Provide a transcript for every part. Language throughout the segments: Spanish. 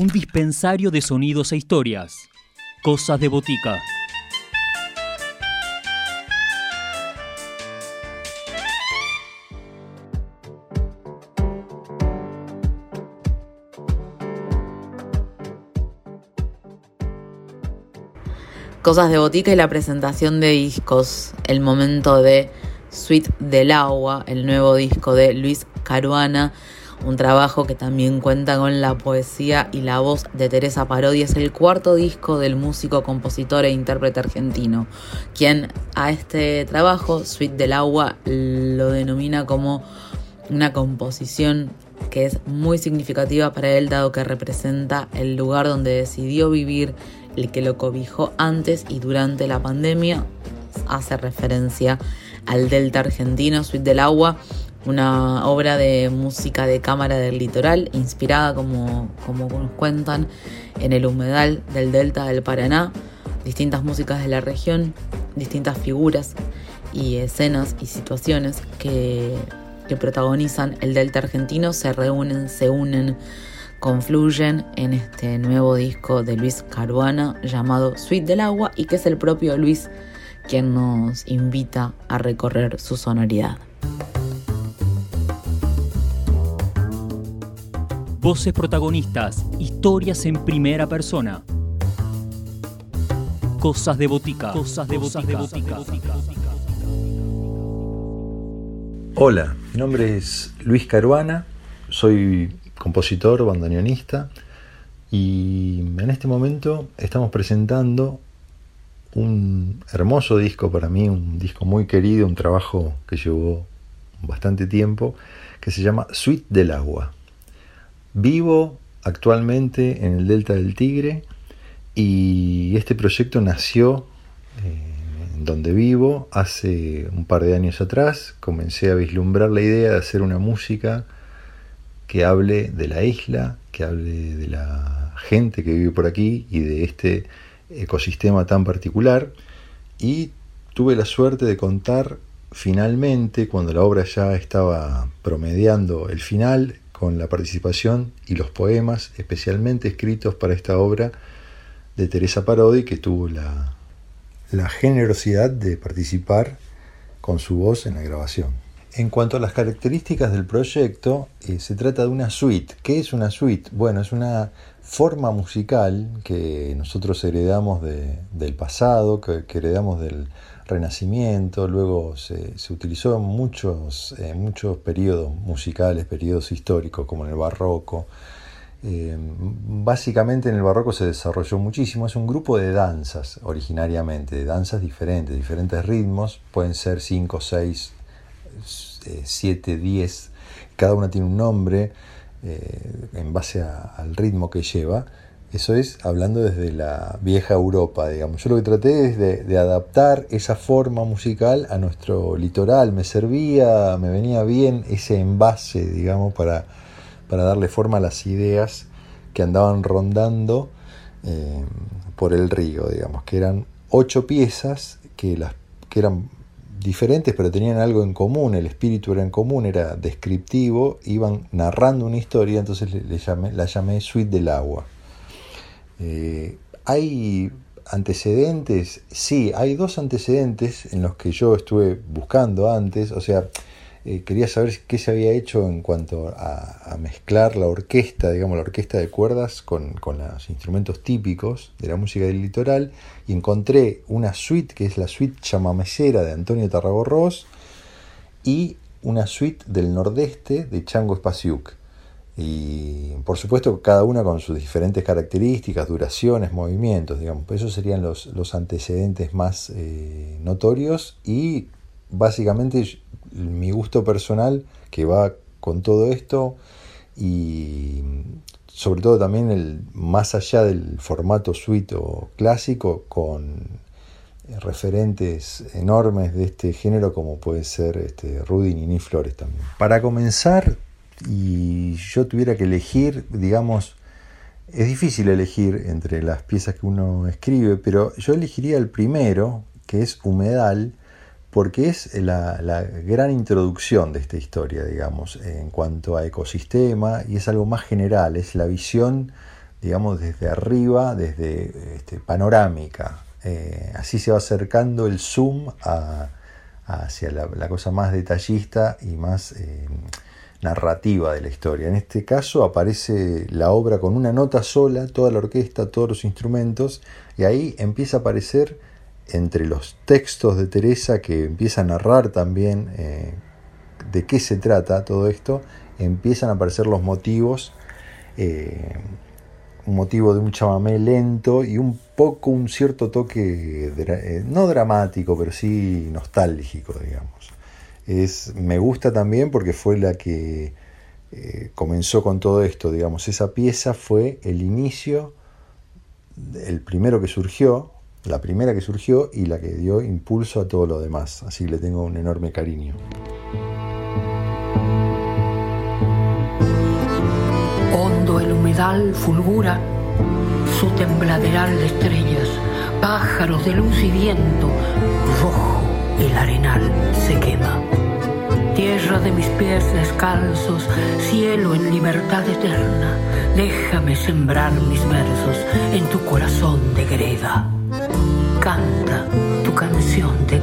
un dispensario de sonidos e historias. Cosas de botica. Cosas de botica y la presentación de discos. El momento de Suite del Agua, el nuevo disco de Luis Caruana un trabajo que también cuenta con la poesía y la voz de Teresa Parodi. Es el cuarto disco del músico, compositor e intérprete argentino, quien a este trabajo, Suite del Agua, lo denomina como una composición que es muy significativa para él, dado que representa el lugar donde decidió vivir, el que lo cobijó antes y durante la pandemia. Hace referencia al Delta argentino, Suite del Agua, una obra de música de cámara del litoral, inspirada, como, como nos cuentan, en el humedal del delta del Paraná, distintas músicas de la región, distintas figuras y escenas y situaciones que, que protagonizan el delta argentino se reúnen, se unen, confluyen en este nuevo disco de Luis Caruana llamado Suite del Agua y que es el propio Luis quien nos invita a recorrer su sonoridad. Voces protagonistas, historias en primera persona. Cosas de botica. Cosas de botica. Hola, mi nombre es Luis Caruana, soy compositor, bandoneonista y en este momento estamos presentando un hermoso disco para mí, un disco muy querido, un trabajo que llevó bastante tiempo, que se llama Suite del Agua. Vivo actualmente en el Delta del Tigre y este proyecto nació eh, en donde vivo hace un par de años atrás. Comencé a vislumbrar la idea de hacer una música que hable de la isla, que hable de la gente que vive por aquí y de este ecosistema tan particular. Y tuve la suerte de contar finalmente, cuando la obra ya estaba promediando el final, con la participación y los poemas especialmente escritos para esta obra de Teresa Parodi, que tuvo la, generosidad de participar con su voz en la grabación. En cuanto a las características del proyecto, eh, se trata de una suite. ¿Qué es una suite? Bueno, es una forma musical que nosotros heredamos del pasado, que heredamos del, Renacimiento, luego se, utilizó en muchos, muchos periodos musicales, periodos históricos, como en el barroco. Eh, básicamente en el barroco se desarrolló muchísimo, es un grupo de danzas originariamente, de danzas diferentes, diferentes ritmos, pueden ser 5, 6, 7, 10, cada una tiene un nombre eh, en base al ritmo que lleva eso es hablando desde la vieja Europa, digamos. Yo lo que traté es de, adaptar esa forma musical a nuestro litoral. Me servía, me venía bien ese envase, digamos, para, para darle forma a las ideas que andaban rondando eh, por el río, digamos, que eran ocho piezas que, las, que eran diferentes pero tenían algo en común, el espíritu era en común, era descriptivo, iban narrando una historia, entonces le, llamé, la llamé Suite del Agua. Eh, ¿Hay antecedentes? Sí, hay dos antecedentes en los que yo estuve buscando antes, o sea, eh, quería saber qué se había hecho en cuanto a, mezclar la orquesta, digamos, la orquesta de cuerdas con, los instrumentos típicos de la música del litoral y encontré una suite que es la suite chamamecera de Antonio Tarragorros y una suite del nordeste de Chango Spasiuk. Y por supuesto cada una con sus diferentes características, duraciones, movimientos, digamos. Esos serían los, los antecedentes más eh, notorios y básicamente mi gusto personal que va con todo esto y sobre todo también el más allá del formato suite o clásico con referentes enormes de este género como puede ser este Rudy Nini Flores también. Para comenzar y yo tuviera que elegir, digamos, es difícil elegir entre las piezas que uno escribe, pero yo elegiría el primero, que es Humedal, porque es la, gran introducción de esta historia, digamos, en cuanto a ecosistema, y es algo más general, es la visión digamos, desde arriba, desde este, panorámica. Eh, así se va acercando el zoom hacia la, cosa más detallista y más eh, narrativa de la historia. En este caso aparece la obra con una nota sola, toda la orquesta, todos los instrumentos, y ahí empieza a aparecer entre los textos de Teresa que empieza a narrar también eh, de qué se trata todo esto, empiezan a aparecer los motivos un motivo de un chamamé lento y un poco un cierto toque, eh, no dramático, pero sí nostálgico, digamos. Es, me gusta también porque fue la que eh, comenzó con todo esto, digamos. Esa pieza fue el inicio, el primero que surgió, la primera que surgió y la que dio impulso a todo lo demás. Así que le tengo un enorme cariño. el humedal fulgura su tembladeral de estrellas, pájaros de luz y viento, rojo el arenal se quema. Pies descalzos, cielo en libertad eterna, déjame sembrar mis versos en tu corazón de greda. Canta tu canción de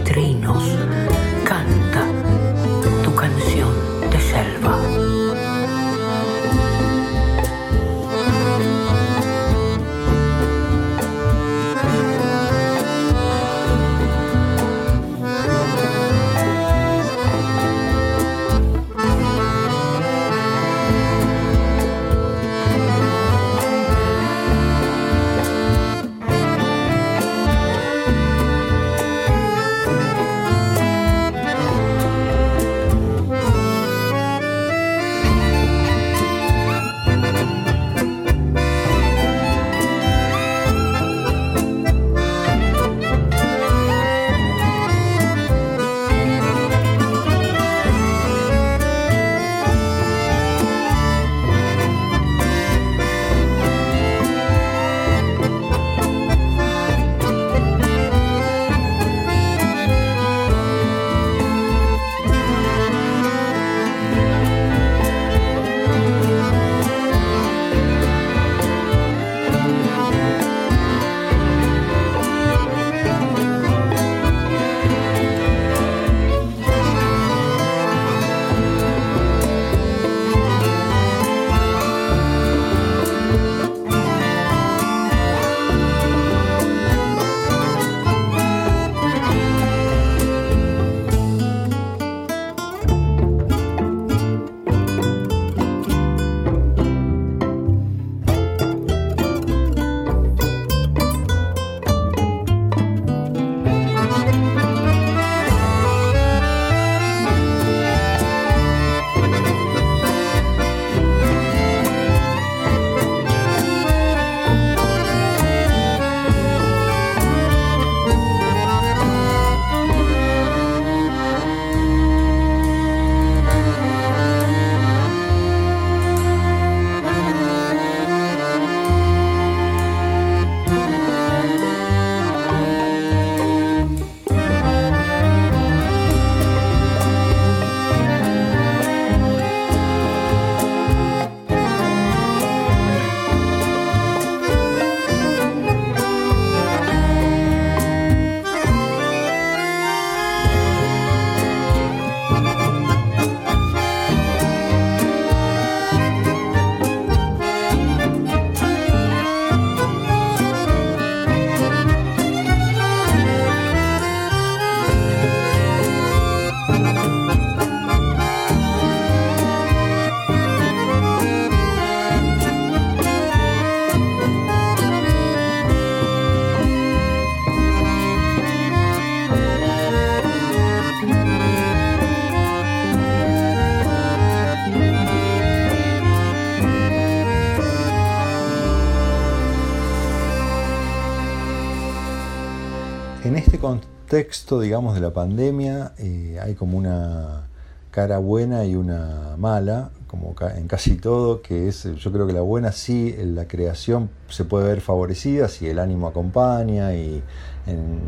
texto, digamos, de la pandemia eh, hay como una cara buena y una mala, como en casi todo, que es, yo creo que la buena sí, la creación se puede ver favorecida si el ánimo acompaña y en,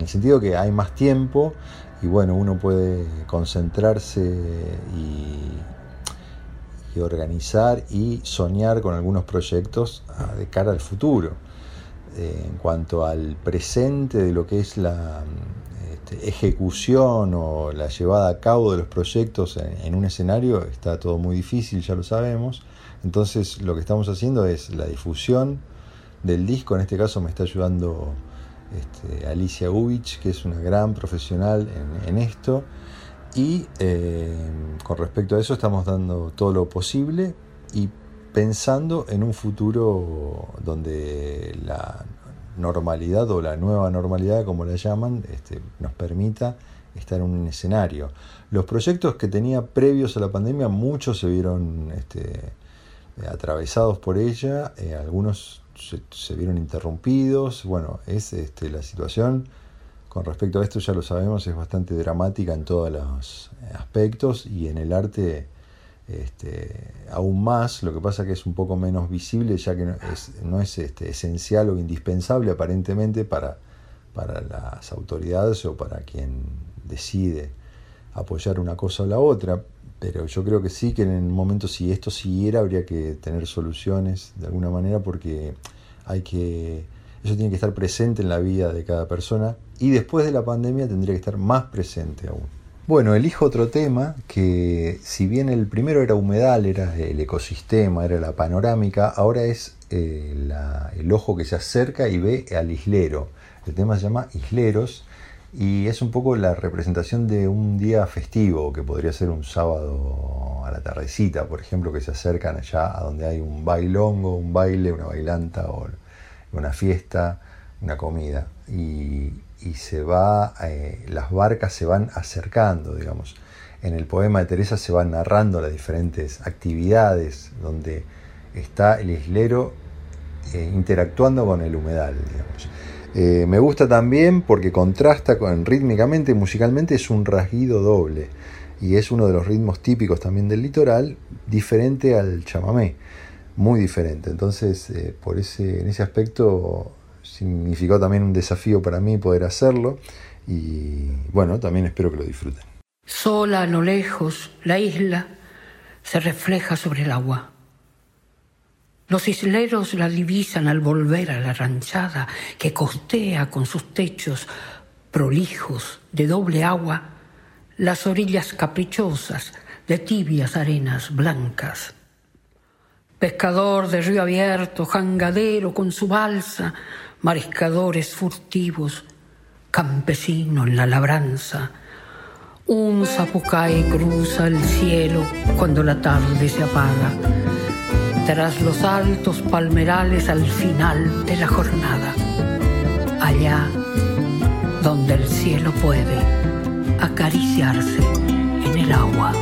el sentido que hay más tiempo y bueno, uno puede concentrarse y, organizar y soñar con algunos proyectos ah, de cara al futuro. Eh, en cuanto al presente de lo que es la este, ejecución o la llevada a cabo de los proyectos en, un escenario, está todo muy difícil, ya lo sabemos. Entonces lo que estamos haciendo es la difusión del disco, en este caso me está ayudando este, Alicia Ubich, que es una gran profesional en, esto. Y eh, con respecto a eso estamos dando todo lo posible y pensando en un futuro donde la normalidad o la nueva normalidad, como la llaman, este, nos permita estar en un escenario. Los proyectos que tenía previos a la pandemia, muchos se vieron este, atravesados por ella, eh, algunos se, vieron interrumpidos. Bueno, es este, la situación con respecto a esto, ya lo sabemos, es bastante dramática en todos los aspectos y en el arte este, aún más. Lo que pasa que es un poco menos visible, ya que no es, no es este, esencial o indispensable aparentemente para, las autoridades o para quien decide apoyar una cosa o la otra pero yo creo que sí que en el momento si esto siguiera habría que tener soluciones de alguna manera porque hay que eso tiene que estar presente en la vida de cada persona y después de la pandemia tendría que estar más presente aún. Bueno, elijo otro tema que si bien el primero era humedal, era el ecosistema, era la panorámica, ahora es eh, el ojo que se acerca y ve al islero. El tema se llama Isleros y es un poco la representación de un día festivo, que podría ser un sábado a la tardecita, por ejemplo, que se acercan allá a donde hay un bailongo, un baile, una bailanta o una fiesta, una comida. Y, se va, eh, las barcas se van acercando, digamos. En el poema de Teresa se van narrando las diferentes actividades donde está el islero eh, interactuando con el humedal. Eh, me gusta también porque contrasta con rítmicamente, musicalmente es un rasguido doble y es uno de los ritmos típicos también del litoral, diferente al chamamé, muy diferente. Entonces, por ese, en ese aspecto significó también un desafío para mí poder hacerlo y bueno, también espero que lo disfruten. Sola a lejos, la isla se refleja sobre el agua. Los isleros la divisan al volver a la ranchada que costea con sus techos prolijos de doble agua las orillas caprichosas de tibias arenas blancas. Pescador de río abierto, jangadero con su balsa, mariscadores furtivos, campesino en la labranza, un zapucay cruza el cielo cuando la tarde se apaga tras los altos palmerales al final de la jornada, allá donde el cielo puede acariciarse en el agua.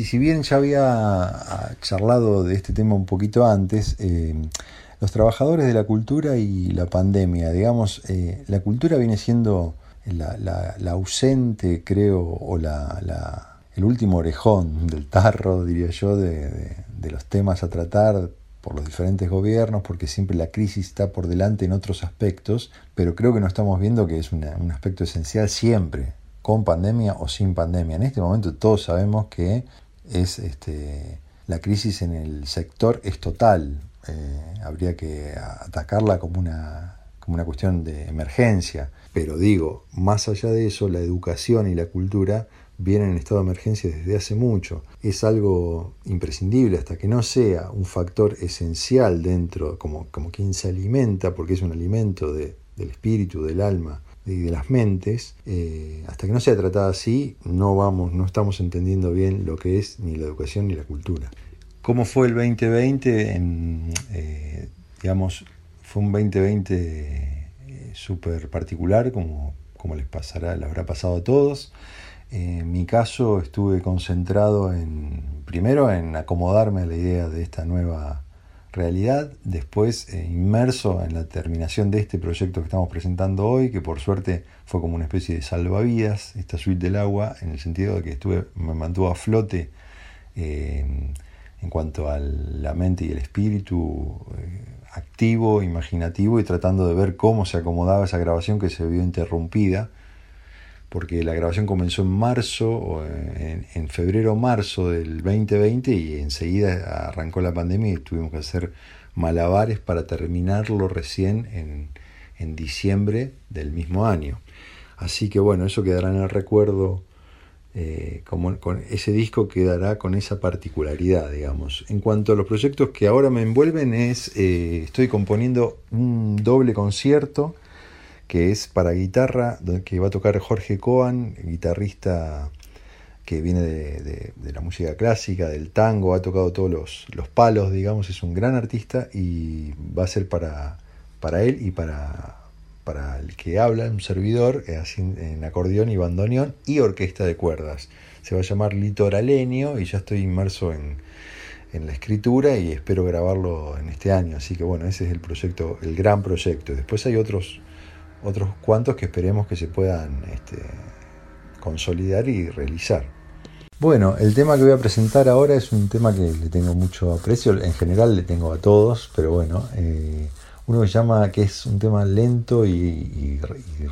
Si bien ya había ah, charlado de este tema un poquito antes, eh, los trabajadores de la cultura y la pandemia, digamos, eh, la cultura viene siendo la, ausente, creo, o la, el último orejón del tarro, diría yo, de, los temas a tratar por los diferentes gobiernos, porque siempre la crisis está por delante en otros aspectos, pero creo que no estamos viendo que es un aspecto esencial siempre, con pandemia o sin pandemia. En este momento todos sabemos que es este, la crisis en el sector es total. Eh, habría que atacarla como una, como una cuestión de emergencia. Pero digo, más allá de eso, la educación y la cultura vienen en estado de emergencia desde hace mucho. Es algo imprescindible hasta que no sea un factor esencial dentro, como, como quien se alimenta, porque es un alimento del espíritu, del alma y de las mentes, eh, hasta que no sea tratada así, no vamos, no estamos entendiendo bien lo que es ni la educación ni la cultura. ¿Cómo fue el 2020? Eh, digamos, fue un 2020 eh, súper particular, como, como les pasará, les habrá pasado a todos. En mi caso estuve concentrado en, primero, en acomodarme a la idea de esta nueva realidad, después eh, inmerso en la terminación de este proyecto que estamos presentando hoy, que por suerte fue como una especie de salvavidas, esta suite del agua, en el sentido de que estuve, me mantuvo a flote eh, en cuanto a la mente y el espíritu eh, activo, imaginativo y tratando de ver cómo se acomodaba esa grabación que se vio interrumpida porque la grabación comenzó en marzo, en, en febrero-marzo del 2020 y enseguida arrancó la pandemia y tuvimos que hacer malabares para terminarlo recién en, en diciembre del mismo año. Así que bueno, eso quedará en el recuerdo, eh, como, con ese disco quedará con esa particularidad, digamos. En cuanto a los proyectos que ahora me envuelven, es, eh, estoy componiendo un doble concierto que es para guitarra, que va a tocar Jorge Coan, guitarrista que viene de, la música clásica, del tango, ha tocado todos los, palos, digamos, es un gran artista y va a ser para, para él y para, para el que habla, un servidor, eh, en acordeón y bandoneón y orquesta de cuerdas. Se va a llamar Litoraleño y ya estoy inmerso en, en la escritura y espero grabarlo en este año. Así que bueno, ese es el proyecto, el gran proyecto. Después hay otros otros cuantos que esperemos que se puedan este, consolidar y realizar. Bueno, el tema que voy a presentar ahora es un tema que le tengo mucho aprecio, en general le tengo a todos, pero bueno, eh, uno que llama que es un tema lento y, y,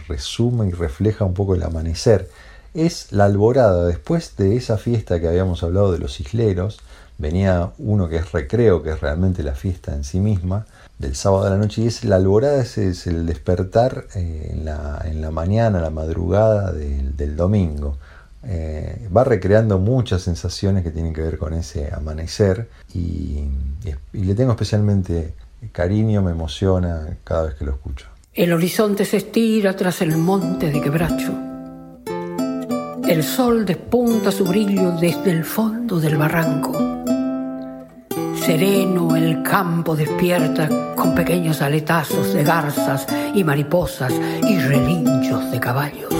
resume y refleja un poco el amanecer. Es la alborada, después de esa fiesta que habíamos hablado de los isleros, venía uno que es recreo, que es realmente la fiesta en sí misma, del sábado a la noche, y es la alborada, es, es el despertar eh, en, la, en, la, mañana, la madrugada del, domingo. Eh, va recreando muchas sensaciones que tienen que ver con ese amanecer y, y le tengo especialmente cariño, me emociona cada vez que lo escucho. El horizonte se estira tras el monte de quebracho. El sol despunta su brillo desde el fondo del barranco Sereno el campo despierta con pequeños aletazos de garzas y mariposas y relinchos de caballos.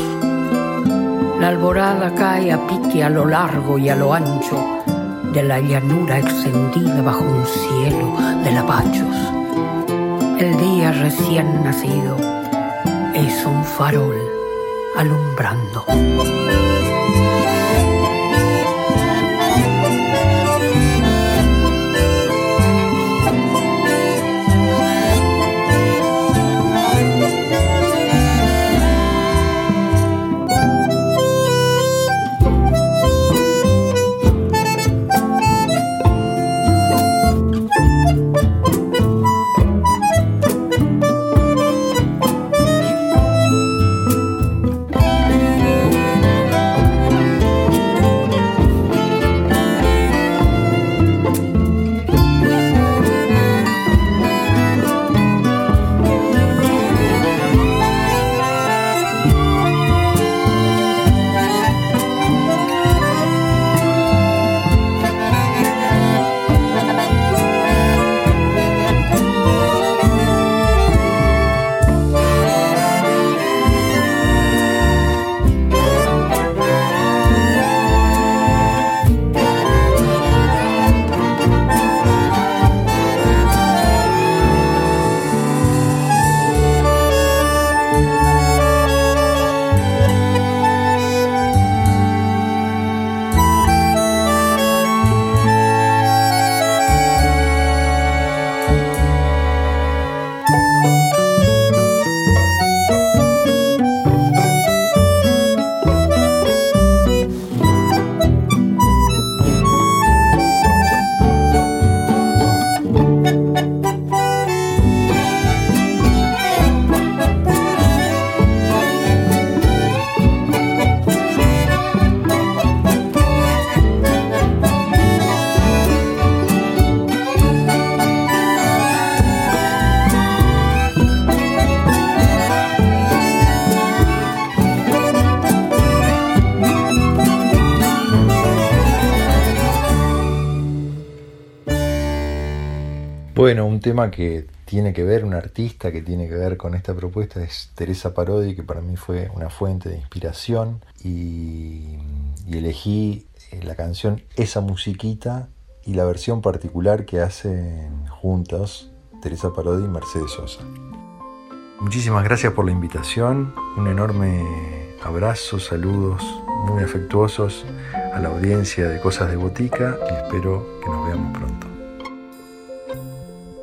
La alborada cae a pique a lo largo y a lo ancho de la llanura extendida bajo un cielo de lapachos. El día recién nacido es un farol alumbrando. Un tema que tiene que ver, un artista que tiene que ver con esta propuesta es Teresa Parodi, que para mí fue una fuente de inspiración y, elegí eh, la canción Esa musiquita y la versión particular que hacen juntos Teresa Parodi y Mercedes Sosa. Muchísimas gracias por la invitación, un enorme abrazo, saludos muy afectuosos a la audiencia de Cosas de Botica y espero que nos veamos pronto.